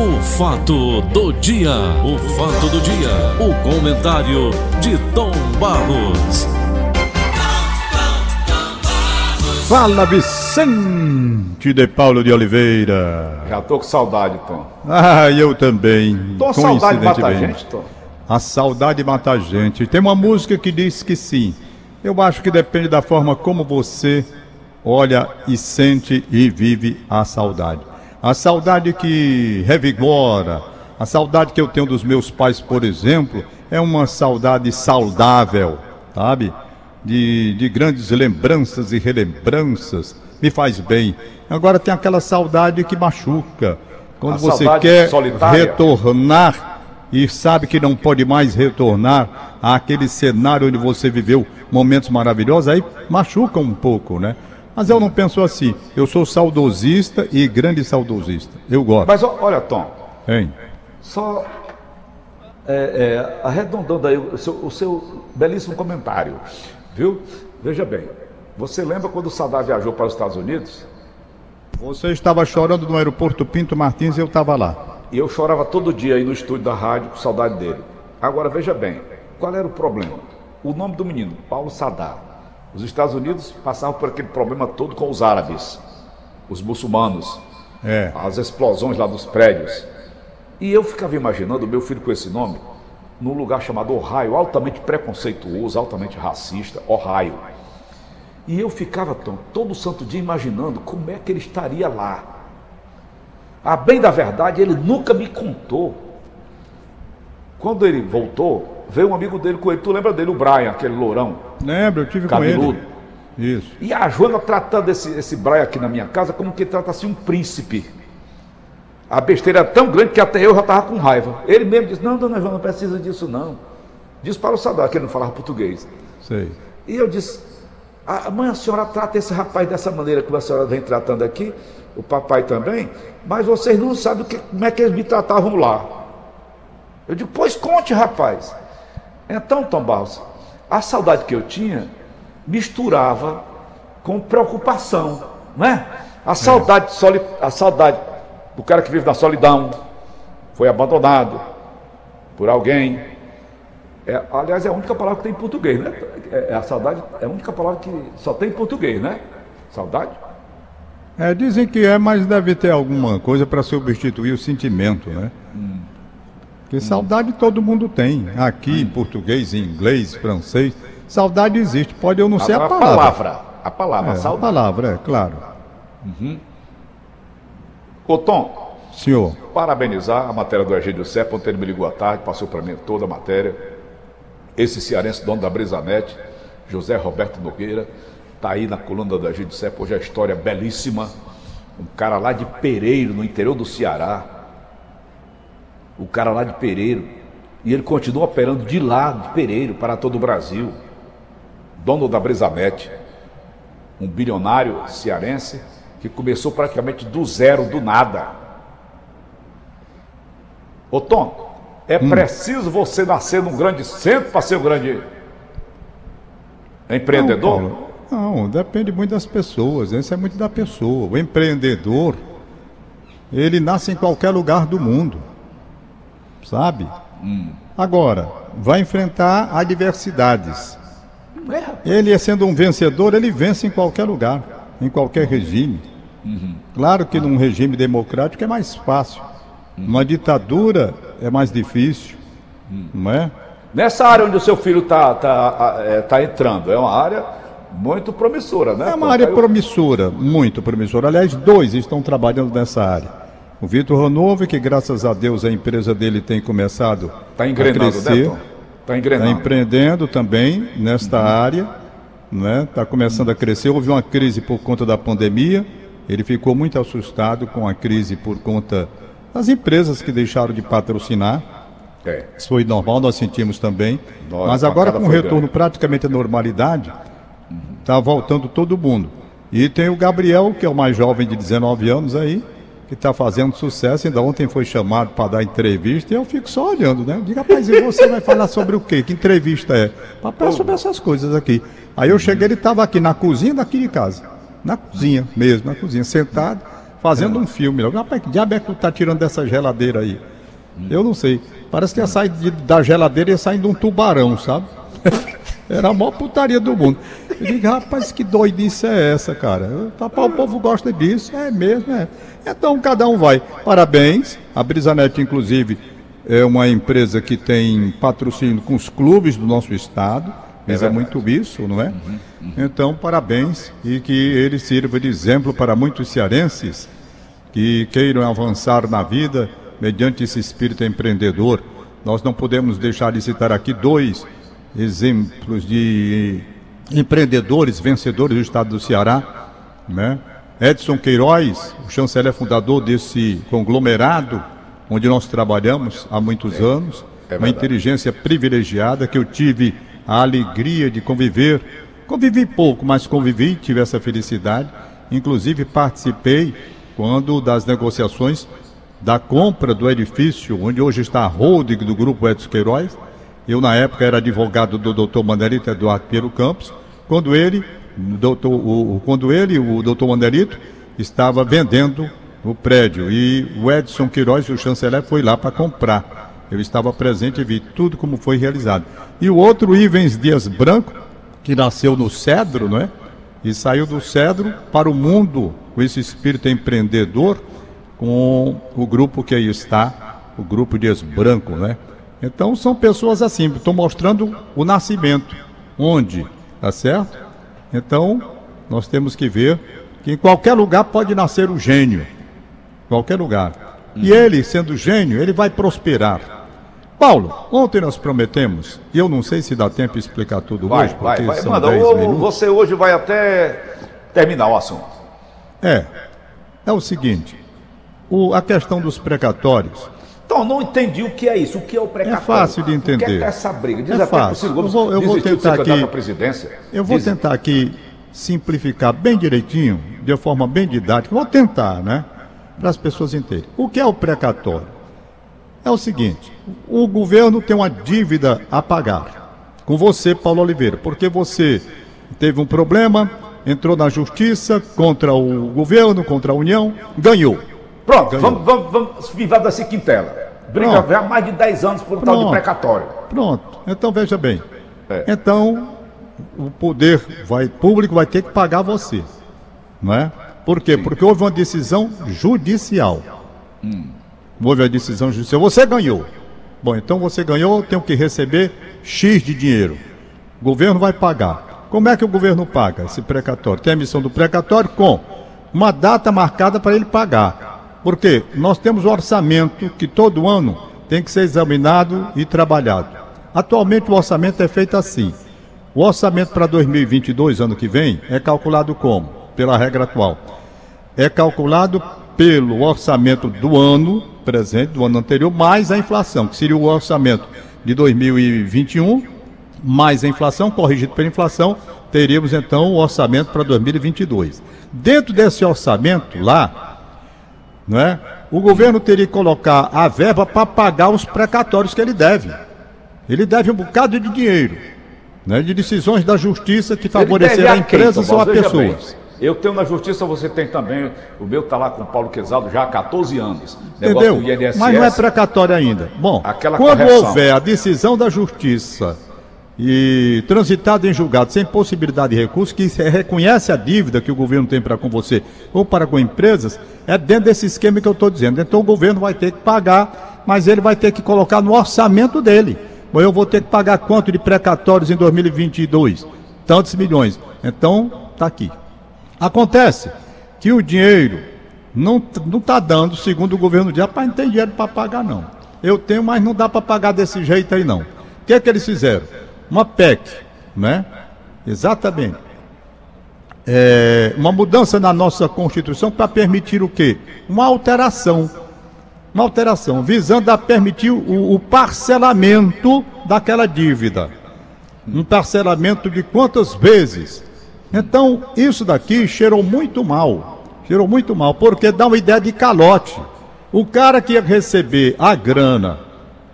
O fato do dia, o fato do dia, o comentário de Tom Barros. Fala Vicente de Paulo de Oliveira. Já tô com saudade, Tom. Ah, eu também. Tô com saudade mata a gente, Tom. A saudade mata a gente. Tem uma música que diz que sim. Eu acho que depende da forma como você olha e sente e vive a saudade. A saudade que revigora, a saudade que eu tenho dos meus pais, por exemplo, é uma saudade saudável, sabe? De, de grandes lembranças e relembranças, me faz bem. Agora tem aquela saudade que machuca. Quando a você quer solitária. retornar e sabe que não pode mais retornar àquele cenário onde você viveu momentos maravilhosos, aí machuca um pouco, né? Mas eu não penso assim. Eu sou saudosista e grande saudosista. Eu gosto. Mas olha, Tom. Hein? Só é, é, arredondando aí o seu, o seu, belíssimo comentário, viu? Veja bem, você lembra quando o Saddam viajou para os Estados Unidos? Você estava chorando no aeroporto Pinto Martins e eu estava lá. E eu chorava todo dia aí no estúdio da rádio com saudade dele. Agora veja bem, qual era o problema? O nome do menino, Paulo Saddam. Os Estados Unidos passavam por aquele problema todo com os árabes, os muçulmanos, é. as explosões lá dos prédios. E eu ficava imaginando o meu filho com esse nome num lugar chamado Ohio, altamente preconceituoso, altamente racista, Ohio. E eu ficava Tom, todo santo dia imaginando como é que ele estaria lá. A bem da verdade, ele nunca me contou. Quando ele voltou, veio um amigo dele com ele. Tu lembra dele, o Brian, aquele lourão? Lembro, eu tive cabeludo. com ele. Isso. E a Joana tratando esse, esse Brian aqui na minha casa como que trata assim um príncipe. A besteira é tão grande que até eu já estava com raiva. Ele mesmo disse: Não, dona Joana, não precisa disso não. Diz para o Sadar, que ele não falava português. Sei. E eu disse: a Mãe, a senhora trata esse rapaz dessa maneira como a senhora vem tratando aqui, o papai também, mas vocês não sabem que, como é que eles me tratavam lá. Eu digo: Pois conte, rapaz. Então, Tom Barros, a saudade que eu tinha misturava com preocupação, não é? A saudade, soli... a saudade do cara que vive na solidão, foi abandonado por alguém. É, aliás, é a única palavra que tem em português, né? É, é, a saudade é a única palavra que só tem em português, né? Saudade. É, dizem que é, mas deve ter alguma coisa para substituir o sentimento, né? Porque saudade todo mundo tem. Aqui, em português, em inglês, francês. Saudade existe. Pode eu não ser a, a palavra. palavra. A palavra, é, saudade. A palavra, é, claro. Uhum. Ô Tom. Senhor. Parabenizar a matéria do Egídio Serpa, ontem ele me ligou à tarde, passou para mim toda a matéria. Esse cearense, dono da Brisanete, José Roberto Nogueira, está aí na coluna do Egídio Serpa, hoje é a história belíssima. Um cara lá de Pereiro, no interior do Ceará, o cara lá de Pereiro, e ele continua operando de lá, de Pereiro, para todo o Brasil. Dono da Brisamete, um bilionário cearense que começou praticamente do zero, do nada. Ô Tom, é hum. preciso você nascer num grande centro para ser um grande empreendedor? Não, não, depende muito das pessoas, isso é muito da pessoa. O empreendedor, ele nasce em qualquer lugar do mundo sabe? Hum. Agora, vai enfrentar adversidades. Ele, sendo um vencedor, ele vence em qualquer lugar, em qualquer regime. Uhum. Claro que num regime democrático é mais fácil. Uhum. Uma ditadura é mais difícil, uhum. não é? Nessa área onde o seu filho está tá, é, tá entrando, é uma área muito promissora, né? É uma área promissora, muito promissora. Aliás, dois estão trabalhando nessa área. O Vitor Ronove, que graças a Deus a empresa dele tem começado tá a crescer. Está tá engrenando. Está empreendendo também nesta uhum. área. Está né? Tá começando a crescer. Houve uma crise por conta da pandemia. Ele ficou muito assustado com a crise por conta das empresas que deixaram de patrocinar. É. Isso foi normal, nós sentimos também. Nossa, Mas agora, com o retorno grande. praticamente à normalidade, está uhum. voltando todo mundo. E tem o Gabriel, que é o mais jovem de 19 anos aí, que está fazendo sucesso. Ainda ontem foi chamado para dar entrevista e eu fico só olhando, né? Diga, rapaz, e você vai falar sobre o quê? Que entrevista é? Papai, sobre essas coisas aqui. Aí eu cheguei, ele estava aqui na cozinha daqui de casa. Na cozinha mesmo, na cozinha, sentado. fazendo um filme. Rapaz, que diabo é que tu tá tirando dessa geladeira aí? Eu não sei. Parece que ia sair de- da geladeira e ia saindo um tubarão, sabe? Era a maior putaria do mundo. Eu digo, rapaz, que doidice é essa, cara? Rapaz, o povo gosta disso, é mesmo, é. Então cada um vai. Parabéns. A Brisanet, inclusive, é uma empresa que tem patrocínio com os clubes do nosso estado. Mas é, verdade. muito isso, não é? Então, parabéns e que ele sirva de exemplo para muitos cearenses que queiram avançar na vida mediante esse espírito empreendedor. Nós não podemos deixar de citar aqui dois exemplos de empreendedores vencedores do estado do Ceará, né? Edson Queiroz, o chanceler fundador desse conglomerado onde nós trabalhamos há muitos anos, é uma inteligência privilegiada que eu tive a alegria de conviver. Convivi pouco, mas convivi, tive essa felicidade. Inclusive participei quando das negociações da compra do edifício onde hoje está a holding do grupo Edson Queiroz. Eu na época era advogado do Dr. Mandelito Eduardo Piero Campos, quando ele, doutor, o, quando ele, o Dr. Mandelito, estava vendendo o prédio e o Edson Queiroz, o chanceler, foi lá para comprar. Eu estava presente e vi tudo como foi realizado. E o outro, Ivens Dias Branco, que nasceu no Cedro, não é? E saiu do Cedro para o mundo com esse espírito empreendedor, com o grupo que aí está, o grupo Dias Branco, né? Então são pessoas assim, estou mostrando o nascimento, onde, tá certo? Então nós temos que ver que em qualquer lugar pode nascer o gênio, qualquer lugar. E ele, sendo gênio, ele vai prosperar. Paulo, ontem nós prometemos, e eu não sei se dá tempo de explicar tudo Vai, hoje, vai, porque vai. são Manda, 10 ô, minutos. você hoje vai até terminar o assunto. É, é o seguinte, o- a questão dos precatórios, Então, não entendi o que é isso. O que é o precatório? É fácil de O que é, entender. que é essa briga? Diz É que o fácil. Gomes Eu vou- eu vou tentar aqui- eu vou Diz- tentar aqui simplificar bem direitinho, de forma bem didática, vou tentar, né, para as pessoas entenderem. O que é o precatório? É o seguinte, o governo tem uma dívida a pagar com você, Paulo Oliveira, porque você teve um problema, entrou na justiça contra o governo, contra a União, ganhou. Pronto, Ganhou. vamos, vamos, vamos vivar dessa quintela. Briga Pronto. já há mais de 10 anos por um tal de Pronto. precatório. Pronto. Então veja bem. É. Então o poder vai público vai ter que pagar você, não é? Por quê? Porque houve uma decisão judicial. Houve a decisão judicial. Você ganhou. Bom, então você ganhou, tenho que receber X de dinheiro. O governo vai pagar. Como é que o governo paga esse precatório? Tem a emissão do precatório com uma data marcada para ele pagar. Porque nós temos o orçamento que todo ano tem que ser examinado e trabalhado. Atualmente o orçamento é feito assim. O orçamento para 2022, ano que vem, é calculado como? Pela regra atual. É calculado pelo orçamento do ano presente, do ano anterior, mais a inflação, que seria o orçamento de 2021, mais a inflação, corrigido pela inflação, teríamos então o orçamento para 2022. Dentro desse orçamento lá, não é? O governo teria que colocar a verba para pagar os precatórios que ele deve. Ele deve um bocado de dinheiro, né? De decisões da justiça que favorecerão a quem, empresas ou a? Veja bem, pessoas. Eu tenho na justiça, você tem também. O meu está lá com o Paulo Quesaldo já há 14 anos. Entendeu? Mas não é precatório ainda. Bom, quando correção. houver a decisão da justiça e transitado em julgado sem possibilidade de recurso, que reconhece a dívida que o governo tem para com você ou para com empresas, é dentro desse esquema que eu estou dizendo. Então o governo vai ter que pagar, mas ele vai ter que colocar no orçamento dele. Bom, eu vou ter que pagar quanto de precatórios em 2022? Tantos milhões. Então, está aqui. Acontece que o dinheiro não está dando, segundo o governo diz, rapaz, não tem dinheiro para pagar não. Eu tenho, mas não dá para pagar desse jeito aí não. O que é que eles fizeram? Uma PEC, né? Exatamente. É, uma mudança na nossa Constituição para permitir o quê? Uma alteração. Uma alteração, visando a permitir o, o parcelamento daquela dívida. Um parcelamento de quantas vezes? Então, isso daqui cheirou muito mal. Cheirou muito mal, porque dá uma ideia de calote. O cara que ia receber a grana,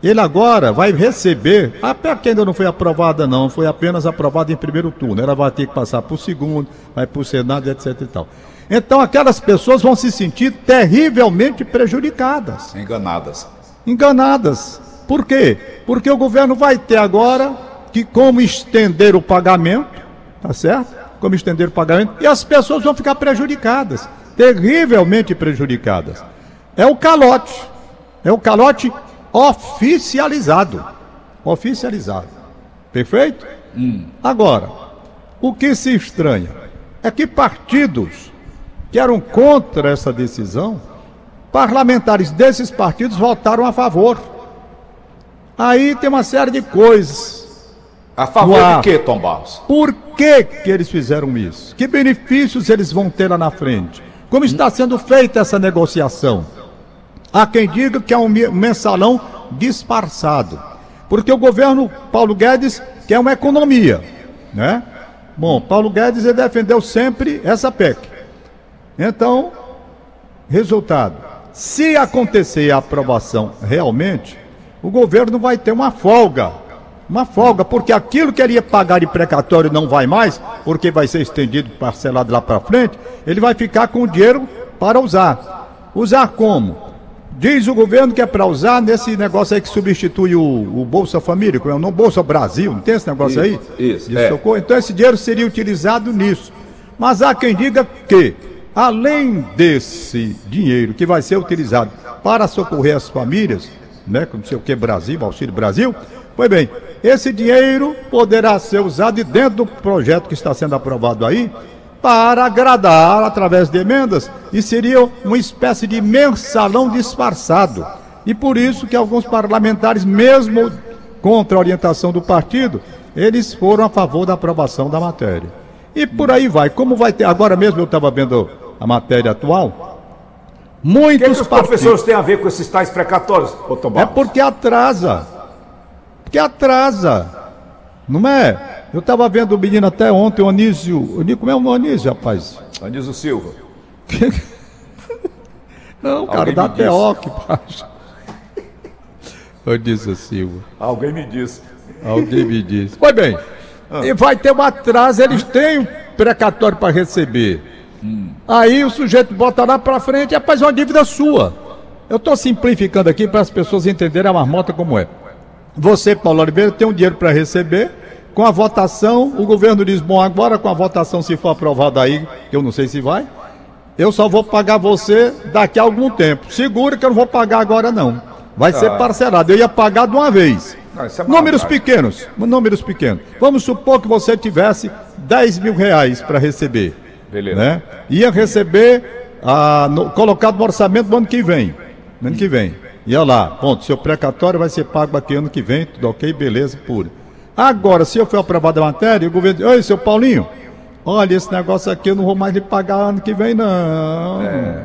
ele agora vai receber, a PEC ainda não foi aprovada não, foi apenas aprovada em primeiro turno. Ela vai ter que passar para o segundo, vai para o Senado, etc e tal. Então aquelas pessoas vão se sentir terrivelmente prejudicadas. Enganadas. Enganadas. Por quê? Porque o governo vai ter agora que como estender o pagamento, tá certo? Como estender o pagamento, e as pessoas vão ficar prejudicadas, terrivelmente prejudicadas. É o calote. É o calote oficializado. Oficializado. Perfeito? Hum. Agora, o que se estranha é que partidos que eram contra essa decisão, parlamentares desses partidos votaram a favor. Aí tem uma série de coisas. A favor de quê, Tom Barros? Por que, que eles fizeram isso? Que benefícios eles vão ter lá na frente? Como está sendo feita essa negociação? Há quem diga que é um mensalão disfarçado. Porque o governo Paulo Guedes quer uma economia, né? Bom, Paulo Guedes defendeu sempre essa PEC. Então, resultado: se acontecer a aprovação realmente, o governo vai ter uma folga. Uma folga, porque aquilo que ele ia pagar de precatório não vai mais, porque vai ser estendido, parcelado lá para frente, ele vai ficar com o dinheiro para usar. Usar como? Diz o governo que é para usar nesse negócio aí que substitui o, o Bolsa Família, como é o nome Bolsa Brasil, não tem esse negócio isso, aí? Isso. De é. socorro? Então esse dinheiro seria utilizado nisso. Mas há quem diga que, além desse dinheiro que vai ser utilizado para socorrer as famílias, né, como sei o que Brasil, Auxílio Brasil, pois bem, esse dinheiro poderá ser usado dentro do projeto que está sendo aprovado aí, para agradar através de emendas e seria uma espécie de mensalão disfarçado. E por isso que alguns parlamentares, mesmo contra a orientação do partido, eles foram a favor da aprovação da matéria. E por aí vai. Como vai ter. Agora mesmo eu estava vendo a matéria atual. Muitos que, que os professores têm a ver com esses tais precatórios, É porque atrasa. Porque atrasa. Não é? Eu estava vendo o menino até ontem, o Anísio. O, como é o Anísio, rapaz? Anísio Silva. Não, cara, da TEOC, baixa. Anísio Silva. Alguém me disse. Alguém me disse. Pois bem, ah. e vai ter um atraso, eles têm um precatório para receber. Hum. Aí o sujeito bota lá para frente, rapaz, é uma dívida sua. Eu estou simplificando aqui para as pessoas entenderem a marmota como é. Você, Paulo Oliveira, tem um dinheiro para receber com a votação, o governo diz: bom, agora com a votação, se for aprovada aí, que eu não sei se vai, eu só vou pagar você daqui a algum tempo. Segura que eu não vou pagar agora, não. Vai ser ah. parcelado. Eu ia pagar de uma vez. Não, é números pequenos. Números pequenos. Vamos supor que você tivesse 10 mil reais para receber. Beleza. Né? Ia receber, ah, no, colocado no orçamento do ano que vem. No ano que vem. Ia lá, ponto. Seu precatório vai ser pago aqui ano que vem, tudo ok, beleza, pura. Agora, se eu for aprovado a matéria, o governo diz, oi, seu Paulinho, olha, esse negócio aqui eu não vou mais lhe pagar ano que vem, não. É.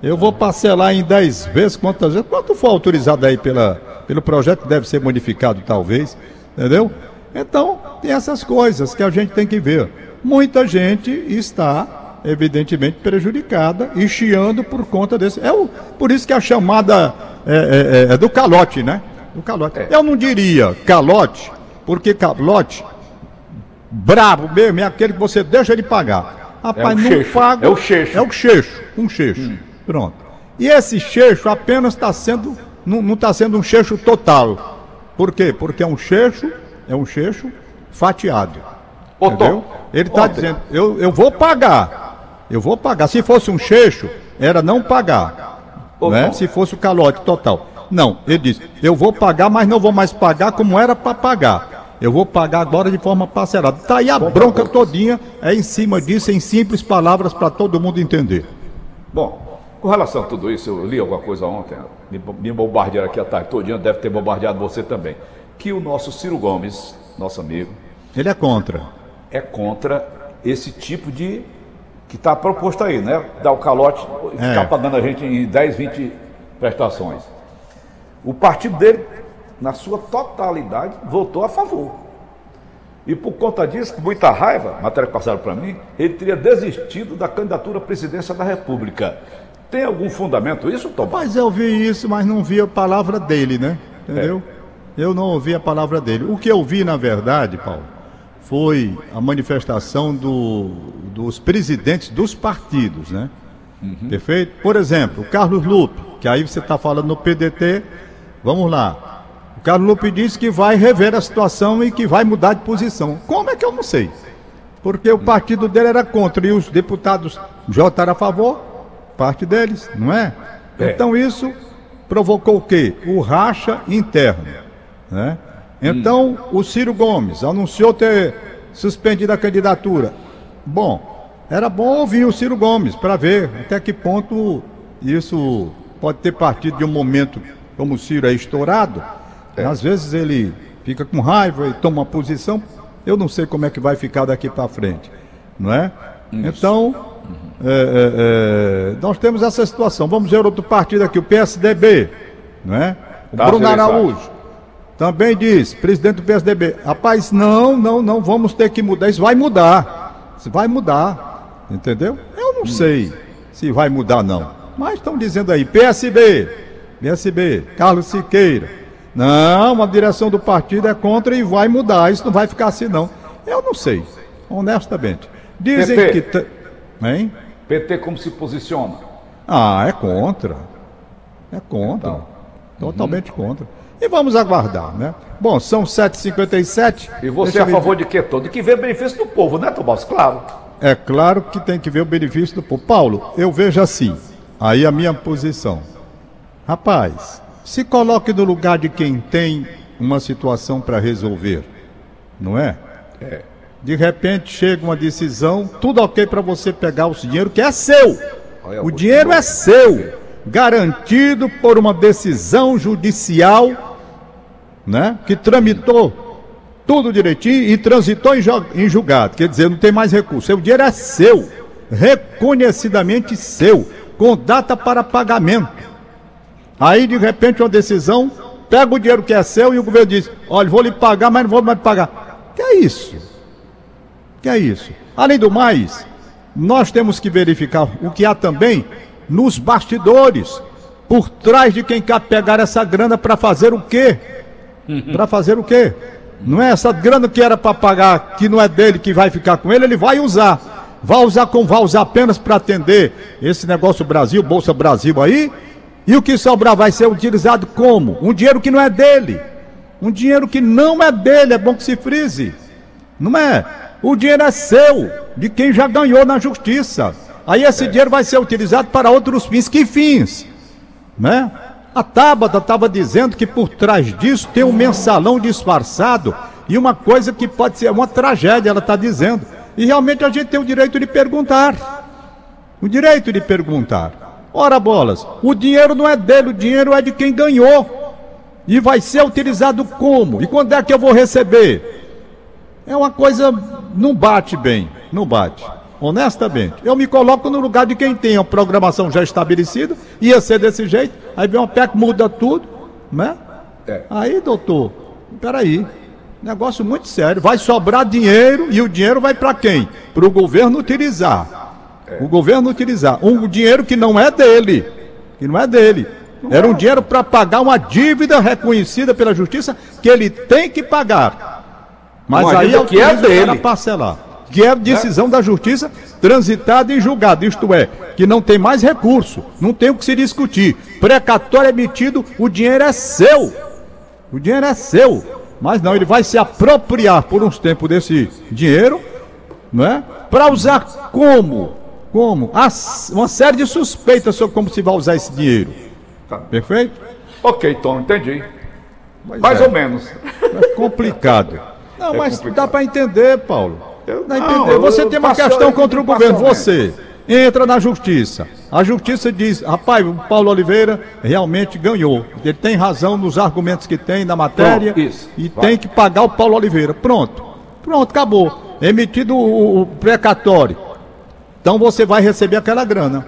Eu vou parcelar em 10 vezes, quantas vezes? Quanto for autorizado aí pela, pelo projeto, deve ser modificado, talvez, entendeu? Então, tem essas coisas que a gente tem que ver. Muita gente está, evidentemente, prejudicada e chiando por conta desse. É o, por isso que a chamada é, é, é, é do calote, né? Do calote. É. Eu não diria calote, porque calote, brabo mesmo, é aquele que você deixa ele pagar. Rapaz, é não paga. É o cheixo. É o cheixo, um cheixo. Hum. Pronto. E esse cheixo apenas está sendo, não está sendo um cheixo total. Por quê? Porque é um cheixo, é um cheixo fatiado. Ô, entendeu? Tom, ele está dizendo, eu, eu vou pagar. Eu vou pagar. Se fosse um cheixo, era não pagar. Ô, né? Se fosse o calote total. Não, ele disse, eu vou pagar, mas não vou mais pagar como era para pagar. Eu vou pagar agora de forma parcelada. Está aí a bronca todinha, é em cima disso, em simples palavras para todo mundo entender. Bom, com relação a tudo isso, eu li alguma coisa ontem, me, me bombardearam aqui a tarde todinha, deve ter bombardeado você também. Que o nosso Ciro Gomes, nosso amigo. Ele é contra. É contra esse tipo de. que está proposto aí, né? Dar o calote, é. ficar pagando a gente em 10, 20 prestações. O partido dele, na sua totalidade, votou a favor. E por conta disso, com muita raiva, matéria que passaram para mim, ele teria desistido da candidatura à presidência da República. Tem algum fundamento isso, Tom? Mas eu vi isso, mas não vi a palavra dele, né? Entendeu? É. Eu não ouvi a palavra dele. O que eu vi, na verdade, Paulo, foi a manifestação do, dos presidentes dos partidos, né? Uhum. Perfeito? Por exemplo, o Carlos Lupe, que aí você está falando no PDT, vamos lá. Carlos Lupe disse que vai rever a situação e que vai mudar de posição. Como é que eu não sei? Porque o partido dele era contra e os deputados votaram a favor, parte deles, não é? é. Então isso provocou o quê? O racha interno, né? Então, o Ciro Gomes anunciou ter suspendido a candidatura. Bom, era bom ouvir o Ciro Gomes para ver até que ponto isso pode ter partido de um momento como o Ciro é estourado. É. Às vezes ele fica com raiva e toma uma posição. Eu não sei como é que vai ficar daqui para frente, não é? Isso. Então, é, é, é, nós temos essa situação. Vamos ver outro partido aqui, o PSDB, não é? O tá, Bruno Araújo também diz, presidente do PSDB, rapaz, não, não, não, vamos ter que mudar. Isso vai mudar. Isso vai mudar. Entendeu? Eu não hum. sei se vai mudar, não. Mas estão dizendo aí, PSB, PSB, Carlos Siqueira. Não, a direção do partido é contra e vai mudar. Isso não vai ficar assim, não. Eu não sei, honestamente. Dizem PT. que. Hein? PT como se posiciona? Ah, é contra. É contra. Então. Totalmente uhum. contra. E vamos aguardar, né? Bom, são 7h57. E você é a favor de quê todo? Que ver o benefício do povo, né, Tomás? Claro. É claro que tem que ver o benefício do povo. Paulo, eu vejo assim, aí a minha posição. Rapaz, se coloque no lugar de quem tem uma situação para resolver, não é? É. De repente chega uma decisão, tudo ok para você pegar o dinheiro que é seu. O dinheiro é seu, garantido por uma decisão judicial né? Que tramitou tudo direitinho e transitou em julgado. Quer dizer, não tem mais recurso. O dinheiro é seu, reconhecidamente seu, com data para pagamento. Aí, de repente, uma decisão, pega o dinheiro que é seu e o governo diz: olha, vou lhe pagar, mas não vou mais pagar. Que é isso? Que é isso? Além do mais, nós temos que verificar o que há também nos bastidores, por trás de quem quer pegar essa grana para fazer o quê? para fazer o quê? Não é essa grana que era para pagar, que não é dele, que vai ficar com ele, ele vai usar. Vai usar como vai usar apenas para atender esse negócio Brasil, Bolsa Brasil aí. E o que sobrar vai ser utilizado como? Um dinheiro que não é dele. Um dinheiro que não é dele, é bom que se frise. Não é? O dinheiro é seu, de quem já ganhou na justiça. Aí esse é. dinheiro vai ser utilizado para outros fins. Que fins? Né? A Tabata estava dizendo que por trás disso tem um mensalão disfarçado e uma coisa que pode ser uma tragédia, ela está dizendo. E realmente a gente tem o direito de perguntar. O direito de perguntar. Ora, bolas, o dinheiro não é dele, o dinheiro é de quem ganhou. E vai ser utilizado como? E quando é que eu vou receber? É uma coisa, não bate bem, não bate honestamente. Eu me coloco no lugar de quem tem a programação já estabelecida, ia ser desse jeito, aí vem uma PEC, muda tudo, né? É. Aí, doutor, peraí, negócio muito sério, vai sobrar dinheiro e o dinheiro vai para quem? Para o governo utilizar. É. O governo utilizar. Um dinheiro que não é dele, que não é dele. Era um dinheiro para pagar uma dívida reconhecida pela justiça que ele tem que pagar. Mas uma aí é o que é dele. parcelar que é decisão da justiça transitada em julgado, isto é, que não tem mais recurso, não tem o que se discutir. Precatório emitido, o dinheiro é seu. O dinheiro é seu. Mas não, ele vai se apropriar por uns tempos desse dinheiro, não é? Para usar como? Como? uma série de suspeitas sobre como se vai usar esse dinheiro. Tá. Perfeito? Ok, Tom, entendi. Pois Mais é. ou menos. É complicado. Não, é mas complicado. dá para entender, Paulo. Eu, não, entendeu? Você tem uma questão contra o governo, você entra na justiça. A justiça diz, rapaz, o Paulo Oliveira realmente ganhou. Ele tem razão nos argumentos que tem na matéria Pronto, isso, e vai. tem que pagar o Paulo Oliveira. Pronto. Pronto, acabou. Emitido o, o precatório. Então você vai receber aquela grana.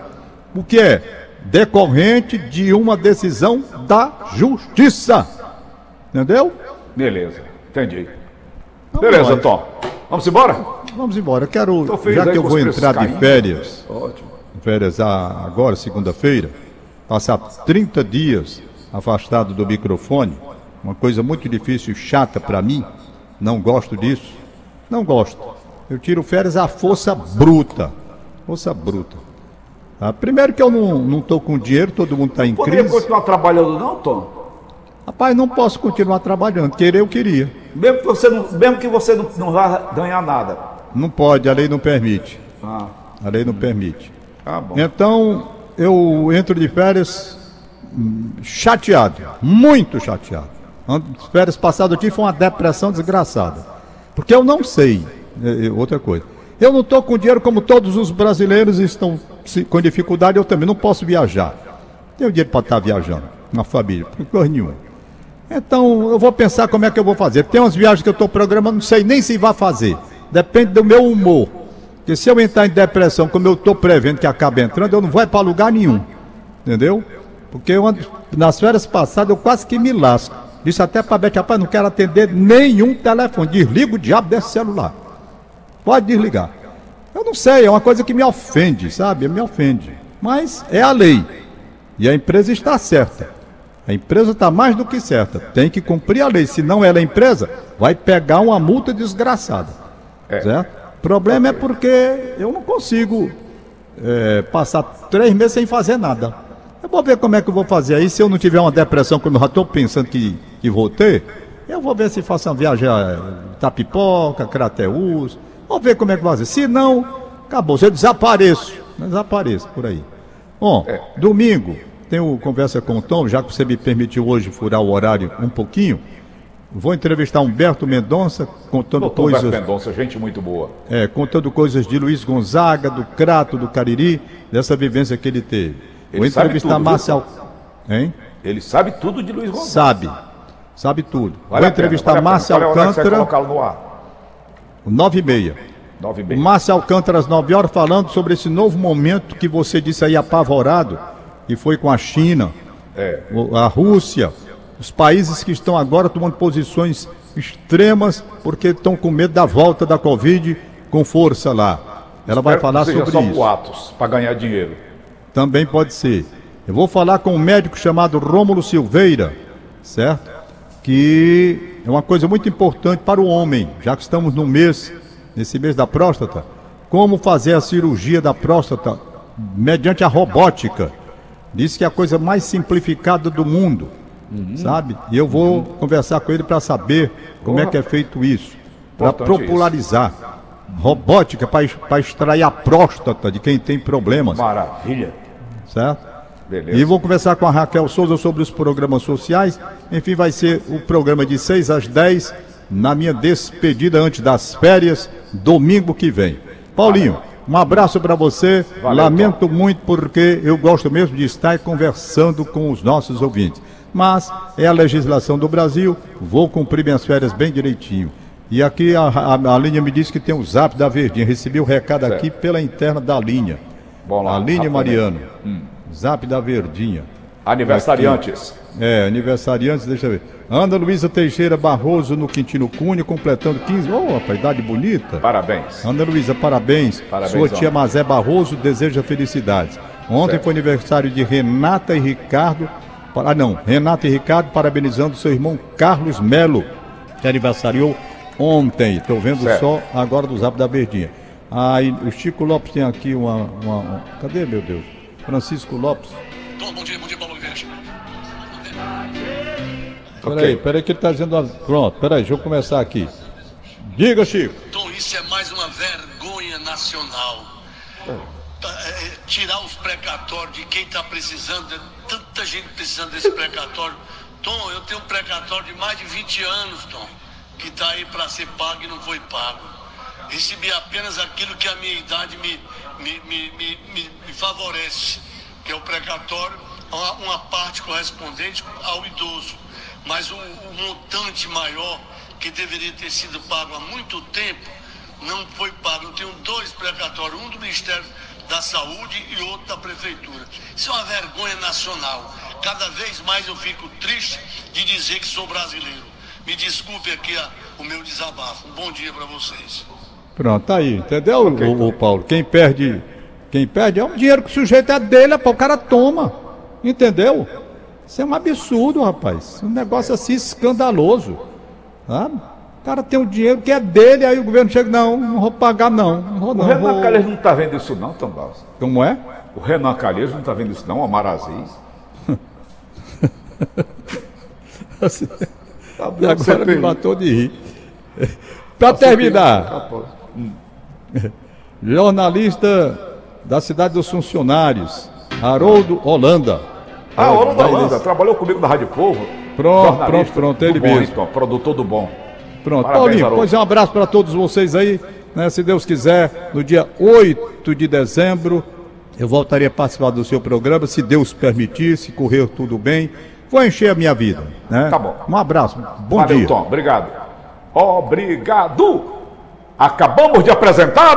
O que é? Decorrente de uma decisão da justiça. Entendeu? Beleza, entendi. Beleza, Tom. Vamos embora? Vamos embora. Quero, já que eu vou entrar de férias, Ótimo. férias agora, segunda-feira, passar 30 dias afastado do microfone, uma coisa muito difícil e chata para mim, não gosto disso. Não gosto. Eu tiro férias à força bruta. Força bruta. Tá? Primeiro que eu não, não tô com dinheiro, todo mundo está em Poderia crise. continuar trabalhando não, Tom? Rapaz, não posso continuar trabalhando. Querer eu queria. Mesmo que você não, mesmo que você não, não vá ganhar nada. Não pode, a lei não permite. Ah, A lei não permite. tá bom. Então, eu entro de férias hum, chateado, muito chateado. As férias passadas eu tive foi uma depressão desgraçada. Porque eu não sei, é, é, outra coisa. Eu não estou com dinheiro como todos os brasileiros estão com dificuldade, eu também não posso viajar. Tenho dinheiro para estar viajando, na família, por coisa nenhuma. Então, eu vou pensar como é que eu vou fazer. Tem umas viagens que eu estou programando, não sei nem se vai fazer. Depende do meu humor. Porque se eu entrar em depressão, como eu estou prevendo que acaba entrando, eu não vou para lugar nenhum. Entendeu? Porque eu nas férias passadas eu quase que me lasco. Disse até para Bete, rapaz, não quero atender nenhum telefone. Desliga o diabo desse celular. Pode desligar. Eu não sei, é uma coisa que me ofende, sabe? Me ofende. Mas é a lei. E a empresa está certa. A empresa está mais do que certa. Tem que cumprir a lei. Se não ela é empresa, vai pegar uma multa desgraçada. Certo? O problema é porque eu não consigo é, passar três meses sem fazer nada. Eu vou ver como é que eu vou fazer aí. Se eu não tiver uma depressão, como eu já estou pensando que, que vou ter, eu vou ver se faço uma viagem a Tapipoca, Crateús. Vamos ver como é que vai ser. Se não, acabou. Se eu desapareço, desapareço por aí. Bom, é. domingo Tenho Conversa com o Tom, já que você me permitiu hoje furar o horário um pouquinho. Vou entrevistar Humberto Mendonça, contando Doutor coisas. Humberto Mendonça, gente muito boa. É, contando coisas de Luiz Gonzaga, do Crato, do Cariri, dessa vivência que ele teve. Ele Vou entrevistar tudo, Marcel. Hein? Ele sabe tudo de Luiz Gonzaga. Sabe. Sabe tudo. Vale Vou entrevistar pena, vale Marcel Alcântara. É vale 9 e meia. 9 e meia. O Márcio Alcântara, às 9 horas, falando sobre esse novo momento que você disse aí apavorado, que foi com a China, é. a Rússia, os países que estão agora tomando posições extremas porque estão com medo da volta da Covid com força lá. Ela vai falar que seja sobre só isso. boatos para ganhar dinheiro. Também pode ser. Eu vou falar com um médico chamado Rômulo Silveira, certo? Que é uma coisa muito importante para o homem, já que estamos no mês, nesse mês da próstata, como fazer a cirurgia da próstata mediante a robótica. Diz que é a coisa mais simplificada do mundo, sabe? E eu vou conversar com ele para saber como é que é feito isso, para popularizar. Robótica para extrair a próstata de quem tem problemas Maravilha. certo? Beleza. E vou conversar com a Raquel Souza sobre os programas sociais. Enfim, vai ser o programa de 6 às 10, na minha despedida antes das férias, domingo que vem. Paulinho, um abraço para você. Valeu, Lamento muito porque eu gosto mesmo de estar conversando com os nossos ouvintes. Mas é a legislação do Brasil, vou cumprir minhas férias bem direitinho. E aqui a, a, a linha me disse que tem o zap da Verdinha. Recebi o recado Certo. aqui pela interna da linha. Bom lá, Aline rapidamente. Mariano. Zap da Verdinha. Aniversariantes. É, aniversariantes, deixa eu ver. Ana Luísa Teixeira Barroso no Quintino Cunha, completando 15. Ô, rapaz, idade bonita. Parabéns. Ana Luísa, parabéns. Parabéns, Sua tia. Mazé Barroso deseja felicidades. Ontem Certo. foi aniversário de Renata e Ricardo. Ah, não. Renata e Ricardo parabenizando seu irmão Carlos Melo, que aniversariou ontem. Estou vendo Certo. só agora do zap da Verdinha. Aí o Chico Lopes tem aqui uma- uma- Cadê, meu Deus? Francisco Lopes. Tom, bom dia, bom dia, Paulo Oliveira. Peraí, peraí que ele está dizendo. a- Pronto, peraí, deixa eu começar aqui. Diga, Chico. Tom, isso é mais uma vergonha nacional. Tá, é, é, tirar os precatórios de quem está precisando, é tanta gente precisando desse precatório. Tom, eu tenho um precatório de mais de 20 anos, Tom, que está aí para ser pago e não foi pago. Recebi apenas aquilo que a minha idade me, me, me, me- me favorece, que é o precatório, uma, uma parte correspondente ao idoso. Mas o, o montante maior, que deveria ter sido pago há muito tempo, não foi pago. Eu tenho dois precatórios, um do Ministério da Saúde e outro da Prefeitura. Isso é uma vergonha nacional. Cada vez mais eu fico triste de dizer que sou brasileiro. Me desculpe aqui a- o meu desabafo. Um bom dia para vocês. Pronto, tá aí, entendeu, o, Paulo? Quem perde, quem perde é um dinheiro que o sujeito é dele, pô, o cara toma. Entendeu? Isso é um absurdo, rapaz. Um negócio assim escandaloso. Sabe? O cara tem o dinheiro que é dele, aí o governo chega, não, não vou pagar não. não vou, O não, Renan vou... Calheiros não está vendo isso não, Tom Barros. Como é? O Renan Calheiros não está vendo isso não, o Amarazis. Tá E agora me matou de rir. Para terminar, jornalista da cidade dos funcionários, Haroldo Holanda. Ah, Vai Holanda, nesse- trabalhou comigo na Rádio Povo. Pronto, pronto, pronto, ele bom, mesmo. Então, produtor do bom. Pronto, Parabéns, Paulinho, Haroldo. pois é um abraço para todos vocês aí. né? Se Deus quiser, no dia 8 de dezembro, eu voltaria a participar do seu programa, se Deus permitir, se correr tudo bem. Vou encher a minha vida. Né? Tá bom. Um abraço, bom Valeu, dia. Tom. Obrigado. Obrigado. Acabamos de apresentar.